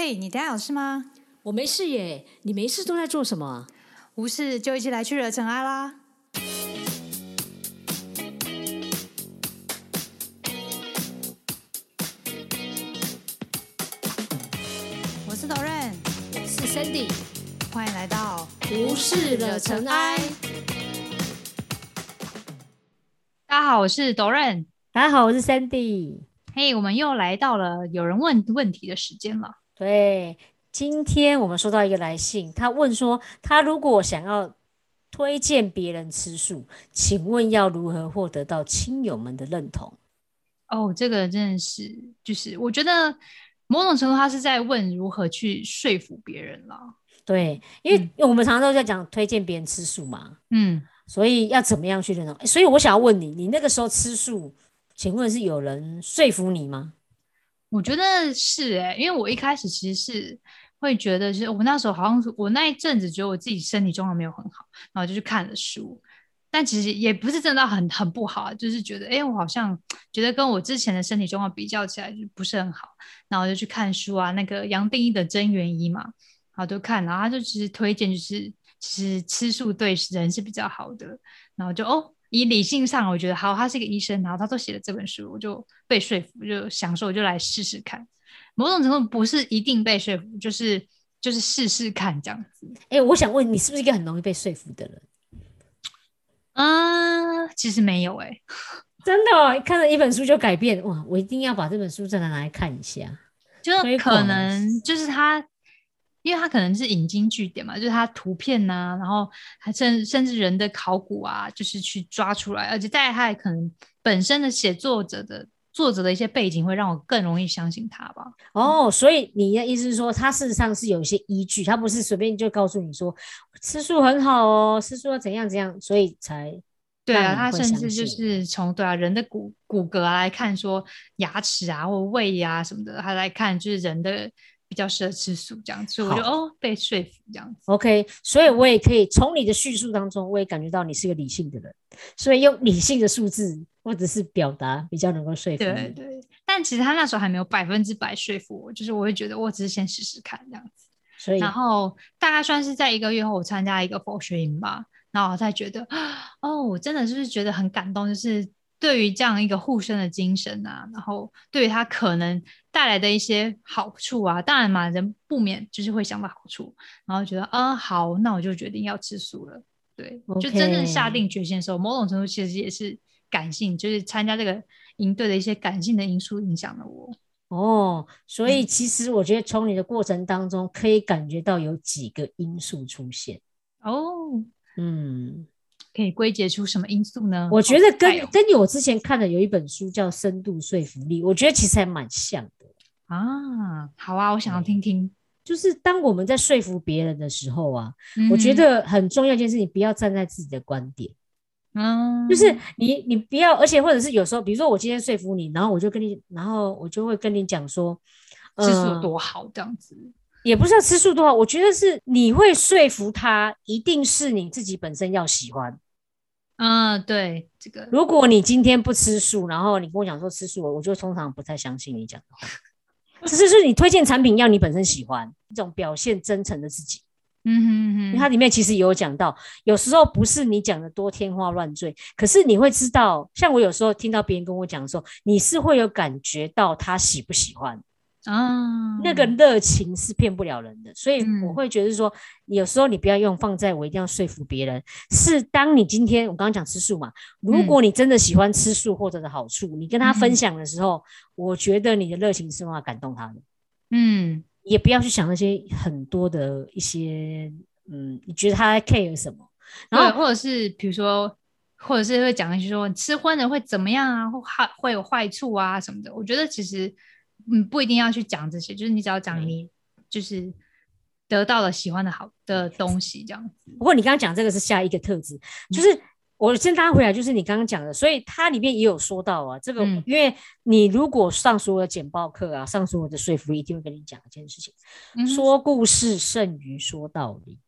嘿，你等下有事吗？我没事耶，你没事都在做什么？无事就一起来去惹尘埃啦！我是 Doren，我是 Sandy，欢迎来到无事惹尘埃。大家好，我是 Doren。大家好，我是 Sandy。嘿，我们又来到了有人问问题的时间了。对，今天我们收到一个来信，他问说，他如果想要推荐别人吃素，请问要如何获得到亲友们的认同？哦，这个真的是，就是我觉得某种程度他是在问如何去说服别人了。对，因为我们常常都在讲推荐别人吃素嘛，嗯，所以要怎么样去认同？所以我想要问你，你那个时候吃素，请问是有人说服你吗？我觉得是哎，因为我一开始其实是会觉得，是我那时候好像是我那一阵子觉得我自己身体状况没有很好，然后就去看了书，但其实也不是真的很很不好，就是觉得哎，我好像觉得跟我之前的身体状况比较起来就不是很好，然后就去看书啊，那个杨定一的真元一嘛，然后就看，然后他就其实推荐就是其实吃素对人是比较好的，然后就哦。以理性上，我觉得好，他是一个医生，然后他都写了这本书，我就被说服，就想说我就来试试看。某种程度不是一定被说服，就是就是试试看这样子。哎，我想问你，是不是一个很容易被说服的人？啊，其实没有哎，真的，看了一本书就改变哇！我一定要把这本书再拿来看一下，就可能就是他。因为他可能是引经据典嘛，就是他图片呐，然后还甚甚至人的考古啊，就是去抓出来，而且再他可能本身的写作者的作者的一些背景，会让我更容易相信他吧。哦，所以你的意思是说，他事实上是有一些依据，他不是随便就告诉你说吃素很好哦，吃素要怎样怎样，所以才对啊，他甚至就是从对啊人的骨骨骼来看，说牙齿啊或胃啊什么的，他来看就是人的。比较适合吃素这样子，我就哦被说服这样子。OK，所以我也可以从你的叙述当中，我也感觉到你是个理性的人，所以用理性的数字或者是表达比较能够说服你。对对，但其实他那时候还没有百分之百说服我，就是我会觉得我只是先试试看这样子。所以，然后大概算是在一个月后，我参加一个佛学营吧，然后我才觉得 哦，我真的就是觉得很感动，就是。对于这样一个护身的精神啊，然后对于他可能带来的一些好处啊，当然嘛，人不免就是会想到好处，然后觉得啊好，那我就决定要吃素了。对，就真正下定决心的时候，某种程度其实也是感性，就是参加这个营队的一些感性的因素影响了我。哦，所以其实我觉得从你的过程当中可以感觉到有几个因素出现。哦，嗯。可以归结出什么因素呢？我觉得跟跟你我之前看的有一本书叫《深度说服力》，我觉得其实还蛮像的啊。好啊，我想要听听。就是当我们在说服别人的时候啊，我觉得很重要一件事，你不要站在自己的观点。嗯，就是你你不要，而且或者是有时候，比如说我今天说服你，然后我就跟你，然后我就会跟你讲说，吃素多好这样子。也不是要吃素多好，我觉得是你会说服他，一定是你自己本身要喜欢。嗯，对这个，如果你今天不吃素，然后你跟我讲说吃素，我就通常不太相信你讲的话。只是说你推荐产品要你本身喜欢，一种表现真诚的自己。嗯哼哼，因为它里面其实有讲到，有时候不是你讲的多天花乱坠，可是你会知道，像我有时候听到别人跟我讲的时候，你是会有感觉到他喜不喜欢。啊，那个热情是骗不了人的，所以我会觉得说，有时候你不要用放在我一定要说服别人。是当你今天我刚刚讲吃素嘛，如果你真的喜欢吃素或者的好处，你跟他分享的时候，我觉得你的热情是会感动他的。嗯，也不要去想那些很多的一些，嗯，你觉得他 care 什么？然后或者是比如说，或者是会讲一些说吃荤的会怎么样啊，或害会有坏处啊什么的。我觉得其实。嗯，不一定要去讲这些，就是你只要讲你就是得到了喜欢的好的东西这样子。不过你刚刚讲这个是下一个特质，就是我先拉回来，就是你刚刚讲的，所以它里面也有说到啊，这个因为你如果上所有的简报课啊，上所有的说服，一定会跟你讲一件事情：说故事胜于说道理。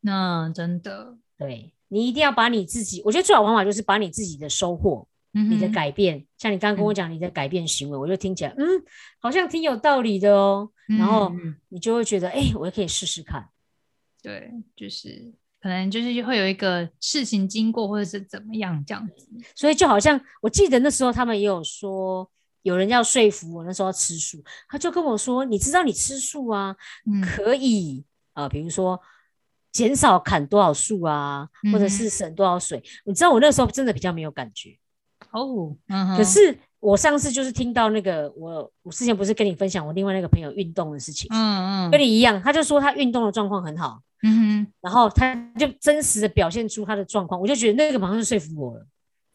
那真的，对你一定要把你自己，我觉得最好方法就是把你自己的收获你的改变，像你刚刚跟我讲你的改变行为，我就听起来，嗯，好像挺有道理的哦。然后你就会觉得，哎，我也可以试试看。对，就是可能就是会有一个事情经过，或者是怎么样这样子。所以就好像我记得那时候他们也有说，有人要说服我那时候要吃素，他就跟我说，你知道你吃素啊，可以啊，比如说减少砍多少树啊，或者是省多少水。你知道我那时候真的比较没有感觉。哦，可是我上次就是听到那个，我我之前不是跟你分享我另外那个朋友运动的事情，嗯嗯，跟你一样，他就说他运动的状况很好，嗯哼，然后他就真实的表现出他的状况，我就觉得那个马上就说服我了。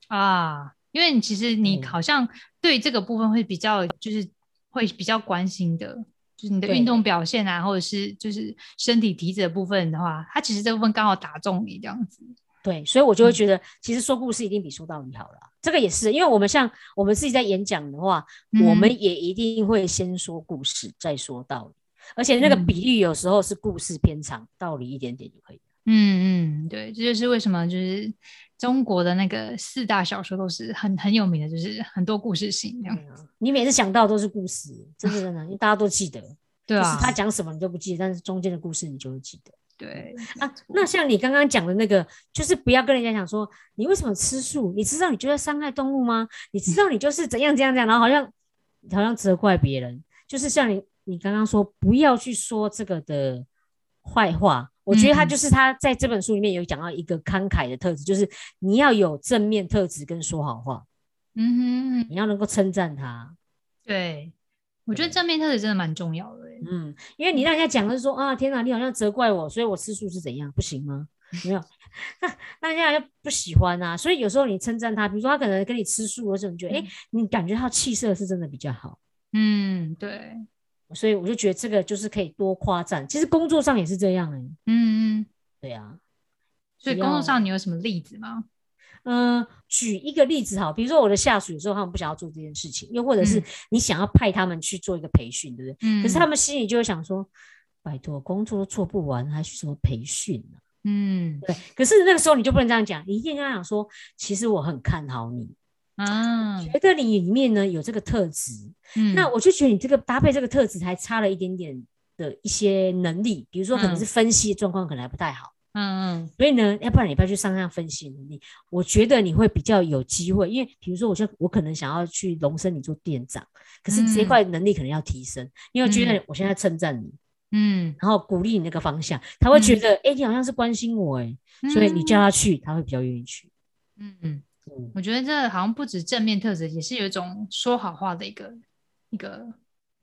啊，因为你其实你好像对这个部分会比较就是会比较关心的，就是你的运动表现啊，或者是就是身体体质的部分的话，他其实这部分刚好打中你这样子。对，所以我就会觉得，其实说故事一定比说道理好了。这个也是，因为我们像我们自己在演讲的话，我们也一定会先说故事，再说道理。而且那个比例有时候是故事偏长，道理一点点就可以嗯嗯，对，这就是为什么就是中国的那个四大小说都是很很有名的，就是很多故事性这样。你每次想到都是故事，真的真的，因为大家都记得。对啊。他讲什么你都不记得，但是中间的故事你就会记得。对啊，那像你刚刚讲的那个，就是不要跟人家讲说你为什么吃素，你知道你就在伤害动物吗？你知道你就是怎样怎样怎样，然后好像好像责怪别人，就是像你你刚刚说不要去说这个的坏话。我觉得他就是他在这本书里面有讲到一个慷慨的特质，就是你要有正面特质跟说好话，嗯哼，你要能够称赞他，对。我觉得正面特质真的蛮重要的，嗯，因为你让人家讲的是说啊，天哪，你好像责怪我，所以我吃素是怎样，不行吗？没有，那那人家就不喜欢啊。所以有时候你称赞他，比如说他可能跟你吃素的时候，你觉得哎，你感觉他气色是真的比较好，嗯，对。所以我就觉得这个就是可以多夸赞。其实工作上也是这样哎，嗯嗯，对啊。所以工作上你有什么例子吗？嗯，举一个例子哈，比如说我的下属有时候他们不想要做这件事情，又或者是你想要派他们去做一个培训，对不对？嗯。可是他们心里就会想说，拜托，工作都做不完，还去什么培训呢？嗯，对。可是那个时候你就不能这样讲，你一定跟他讲说，其实我很看好你，啊，觉得你里面呢有这个特质，嗯，那我就觉得你这个搭配这个特质还差了一点点的一些能力，比如说可能是分析状况可能还不太好。嗯嗯，所以呢，要不然你不要去上上分析能力，我觉得你会比较有机会，因为比如说，我现我可能想要去龙升你做店长，可是这块能力可能要提升，因为觉得我现在称赞你，嗯，然后鼓励你那个方向，他会觉得，哎，你好像是关心我，哎，所以你叫他去，他会比较愿意去。嗯嗯，我觉得这好像不止正面特质，也是有一种说好话的一个一个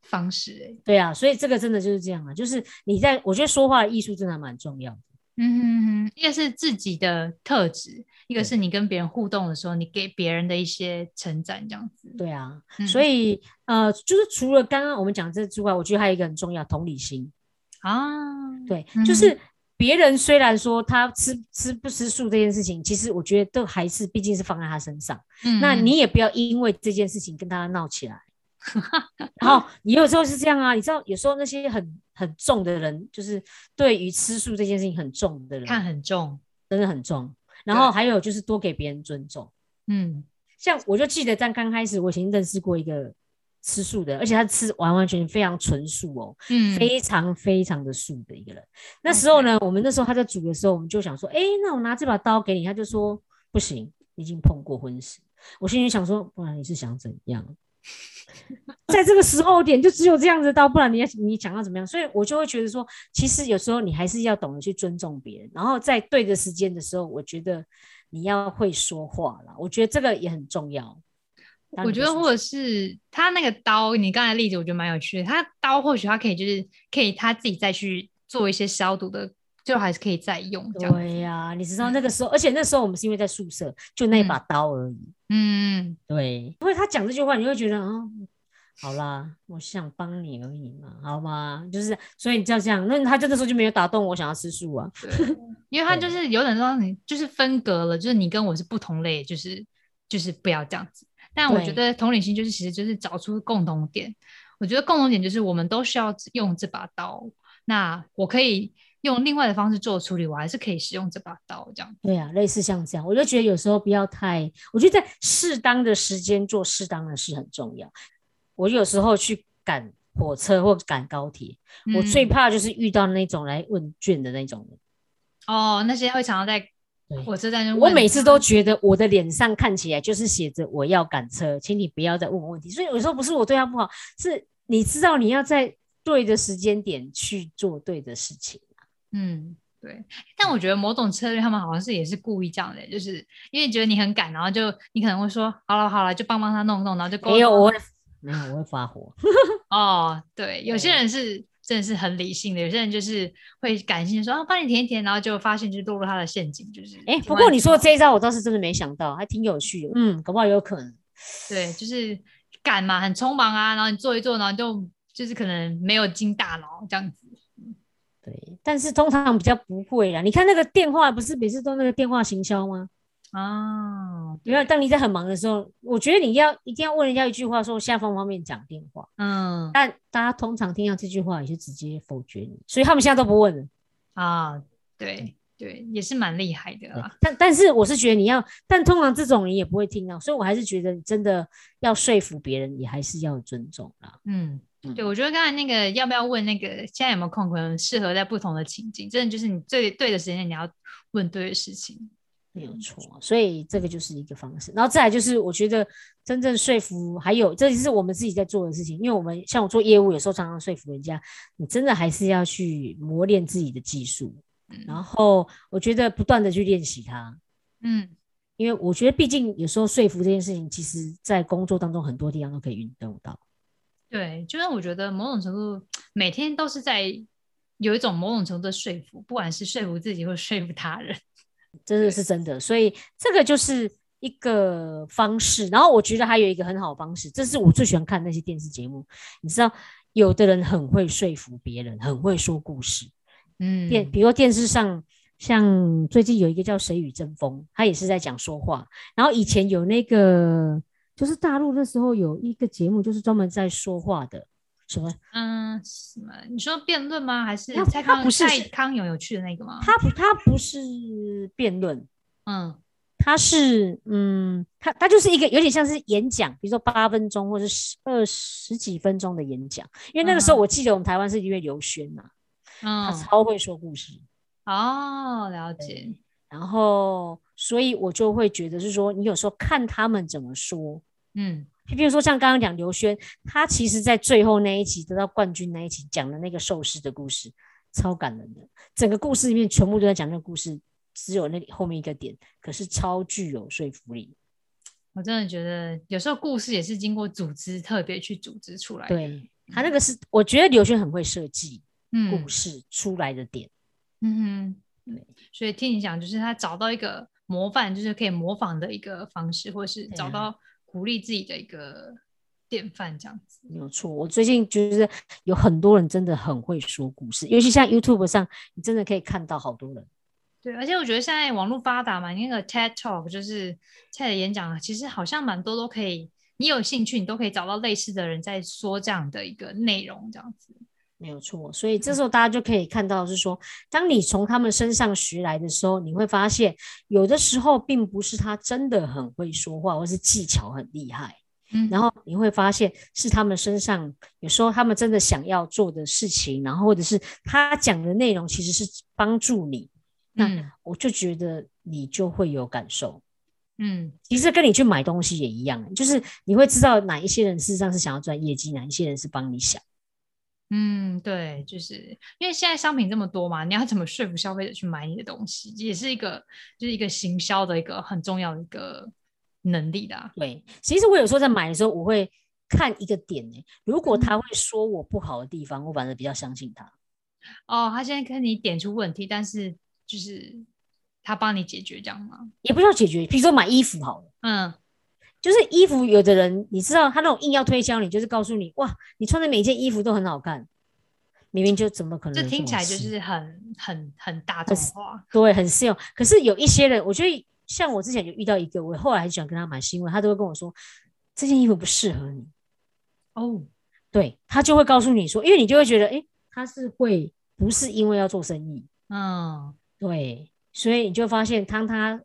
方式，哎，对啊，所以这个真的就是这样啊，就是你在我觉得说话的艺术真的蛮重要的。嗯哼哼，一个是自己的特质，一个是你跟别人互动的时候，你给别人的一些称赞，这样子。对啊，所以呃，就是除了刚刚我们讲这之外，我觉得还有一个很重要，同理心啊。对，就是别人虽然说他吃吃不吃素这件事情，其实我觉得都还是毕竟是放在他身上。嗯，那你也不要因为这件事情跟他闹起来。然后你有时候是这样啊，你知道有时候那些很很重的人，就是对于吃素这件事情很重的人，看很重，真的很重。然后还有就是多给别人尊重，嗯，像我就记得在刚开始，我曾经认识过一个吃素的，而且他吃完完全全非常纯素哦，嗯，非常非常的素的一个人。那时候呢，我们那时候他在煮的时候，我们就想说，哎，那我拿这把刀给你，他就说不行，已经碰过荤食。我心里想说，不然你是想怎样？在这个时候点就只有这样子刀，不然你要你想要怎么样？所以我就会觉得说，其实有时候你还是要懂得去尊重别人，然后在对的时间的时候，我觉得你要会说话了。我觉得这个也很重要。我觉得或者是他那个刀，你刚才例子我觉得蛮有趣的。他刀或许他可以就是可以他自己再去做一些消毒的，就还是可以再用。对呀，你知道那个时候，而且那时候我们是因为在宿舍，就那一把刀而已。嗯，对，因为他讲这句话，你会觉得啊，好啦，我想帮你而已嘛，好吗？就是，所以你就这样，那他真的时候就没有打动我想要吃素啊，因为他就是有点让你就是分隔了，就是你跟我是不同类，就是就是不要这样子。但我觉得同理心就是其实就是找出共同点，我觉得共同点就是我们都需要用这把刀，那我可以。用另外的方式做处理，我还是可以使用这把刀这样。对啊，类似像这样，我就觉得有时候不要太，我觉得在适当的时间做适当的事很重要。我有时候去赶火车或赶高铁，我最怕就是遇到那种来问卷的那种人。哦，那些会常常在。火车站，我每次都觉得我的脸上看起来就是写着我要赶车，请你不要再问我问题。所以有时候不是我对他不好，是你知道你要在对的时间点去做对的事情。嗯，对。但我觉得某种策略他们好像是也是故意这样的，就是因为觉得你很赶，然后就你可能会说好了好了，就帮帮他弄弄，然后就没有我会没有我会发火。哦，对，有些人是。真的是很理性的，有些人就是会感性说啊，帮你填一填，然后就发现就落入他的陷阱，就是哎。不过你说这一招我倒是真的没想到，还挺有趣的。嗯，搞不好有可能。对，就是赶嘛，很匆忙啊，然后你做一做，然后就就是可能没有经大脑这样子。对，但是通常比较不会啦。你看那个电话，不是每次都那个电话行销吗？啊，因为当你在很忙的时候，我觉得你要一定要问人家一句话，说下方方便讲电话？嗯，但大家通常听到这句话，也就直接否决你，所以他们现在都不问了。啊，对对，也是蛮厉害的啦。但但是我是觉得你要，但通常这种人也不会听到，所以我还是觉得真的要说服别人，也还是要尊重啦。嗯，对，我觉得刚才那个要不要问那个现在有没有空，可能适合在不同的情境，真的就是你最对的时间，你要问对的事情。没有错，所以这个就是一个方式。然后再来就是，我觉得真正说服，还有这也是我们自己在做的事情。因为我们像我做业务，有时候常常说服人家，你真的还是要去磨练自己的技术。然后我觉得不断的去练习它。嗯，因为我觉得毕竟有时候说服这件事情，其实在工作当中很多地方都可以运用到。对，就是我觉得某种程度每天都是在有一种某种程度的说服，不管是说服自己或说服他人。真的是真的，所以这个就是一个方式。然后我觉得还有一个很好的方式，这是我最喜欢看那些电视节目。你知道，有的人很会说服别人，很会说故事。嗯，电比如电视上，像最近有一个叫《谁与争锋》，他也是在讲说话。然后以前有那个，就是大陆那时候有一个节目，就是专门在说话的。什么？嗯，什么？你说辩论吗？还是蔡康不是蔡康永有趣的那个吗？他不，他不是辩论，嗯，他是，嗯，他他就是一个有点像是演讲，比如说八分钟或者十二十几分钟的演讲。因为那个时候我记得我们台湾是因为刘轩呐，嗯，他超会说故事。哦，了解。然后，所以我就会觉得是说，你有时候看他们怎么说，嗯。比如说像刚刚讲刘轩，他其实在最后那一集得到冠军那一集讲的那个寿司的故事，超感人的。整个故事里面全部都在讲那个故事，只有那后面一个点，可是超具有说服力。我真的觉得有时候故事也是经过组织特别去组织出来的。对他那个是，我觉得刘轩很会设计故事出来的点。嗯哼，对。所以听你讲，就是他找到一个模范，就是可以模仿的一个方式，或者是找到。鼓励自己的一个典范，这样子没有错。我最近觉得有很多人真的很会说故事，尤其像 YouTube 上，你真的可以看到好多人。对，而且我觉得现在网络发达嘛，那个 TED Talk 就是 TED 演讲，其实好像蛮多都可以。你有兴趣，你都可以找到类似的人在说这样的一个内容，这样子没有错。所以这时候大家就可以看到，是说，当你从他们身上学来的时候，你会发现，有的时候并不是他真的很会说话，或是技巧很厉害。嗯，然后你会发现是他们身上有时候他们真的想要做的事情，然后或者是他讲的内容其实是帮助你，那我就觉得你就会有感受。嗯，其实跟你去买东西也一样，就是你会知道哪一些人事实上是想要赚业绩，哪一些人是帮你想。嗯，对，就是因为现在商品这么多嘛，你要怎么说服消费者去买你的东西，也是一个就是一个行销的一个很重要的一个。能力的对，其实我有时候在买的时候，我会看一个点呢。如果他会说我不好的地方，我反而比较相信他。哦，他现在跟你点出问题，但是就是他帮你解决这样吗？也不需要解决，比如说买衣服好了，嗯，就是衣服，有的人你知道，他那种硬要推销你，就是告诉你哇，你穿的每件衣服都很好看，明明就怎么可能？这听起来就是很很很大众化，对，很 sale。可是有一些人，我觉得。像我之前就遇到一个，我后来很喜欢跟他买，是因为他都会跟我说这件衣服不适合你。哦，对他就会告诉你说，因为你就会觉得，哎，他是会不是因为要做生意，嗯，对，所以你就发现，当他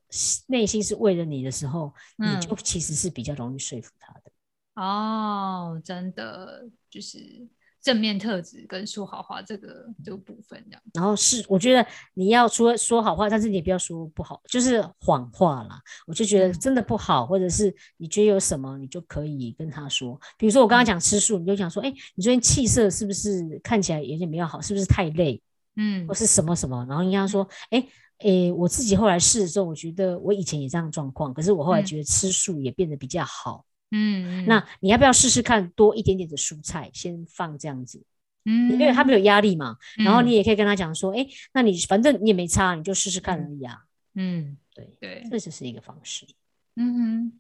内心是为了你的时候，你就其实是比较容易说服他的。哦，真的就是。正面特质跟说好话这个这个部分，这样。然后是，我觉得你要说说好话，但是你也不要说不好，就是谎话啦。我就觉得真的不好，或者是你觉得有什么，你就可以跟他说。比如说我刚刚讲吃素，你就讲说，哎，你最近气色是不是看起来有点没有好？是不是太累？嗯，或是什么什么？然后你跟他说，哎哎，我自己后来试的时候，我觉得我以前也这样状况，可是我后来觉得吃素也变得比较好。嗯，那你要不要试试看多一点点的蔬菜，先放这样子，嗯，因为他没有压力嘛。然后你也可以跟他讲说，哎，那你反正你也没差，你就试试看而已啊。嗯，对对，这就是一个方式。嗯哼，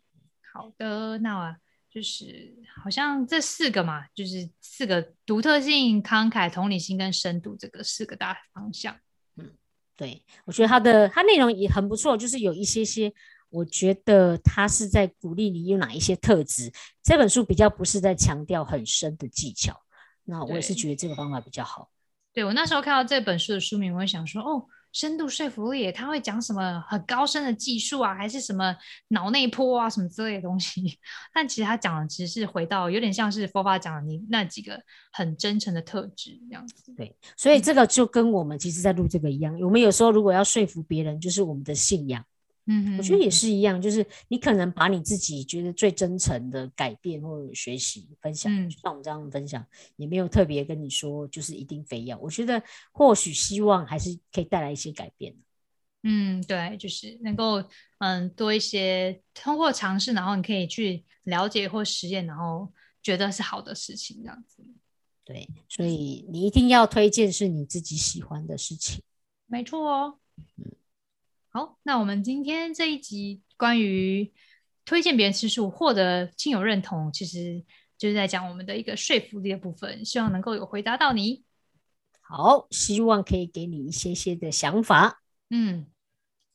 好的，那就是好像这四个嘛，就是四个独特性、慷慨、同理心跟深度这个四个大方向。嗯，对，我觉得它的它内容也很不错，就是有一些些。我觉得它是在鼓励你有哪一些特质。这本书比较不是在强调很深的技巧，那我也是觉得这个方法比较好。对我那时候看到这本书的书名，我会想说，哦，深度说服力，他会讲什么很高深的技术啊，还是什么脑内波啊，什么之类的东西？但其实他讲的其实是回到有点像是佛法讲的你那几个很真诚的特质这样子。对，所以这个就跟我们其实在录这个一样，我们有时候如果要说服别人，就是我们的信仰。嗯，我觉得也是一样，就是你可能把你自己觉得最真诚的改变或者学习分享，像我们这样分享，也没有特别跟你说，就是一定非要。我觉得或许希望还是可以带来一些改变。嗯，对，就是能够嗯多一些通过尝试，然后你可以去了解或实验，然后觉得是好的事情这样子。对，所以你一定要推荐是你自己喜欢的事情。没错哦。嗯。好，那我们今天这一集关于推荐别人吃素获得亲友认同，其实就是在讲我们的一个说服力的部分，希望能够有回答到你。好，希望可以给你一些些的想法。嗯，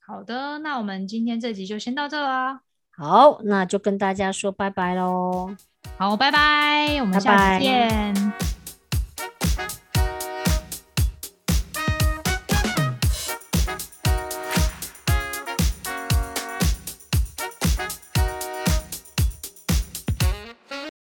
好的，那我们今天这集就先到这啦。好，那就跟大家说拜拜喽。好，拜拜，我们下次见。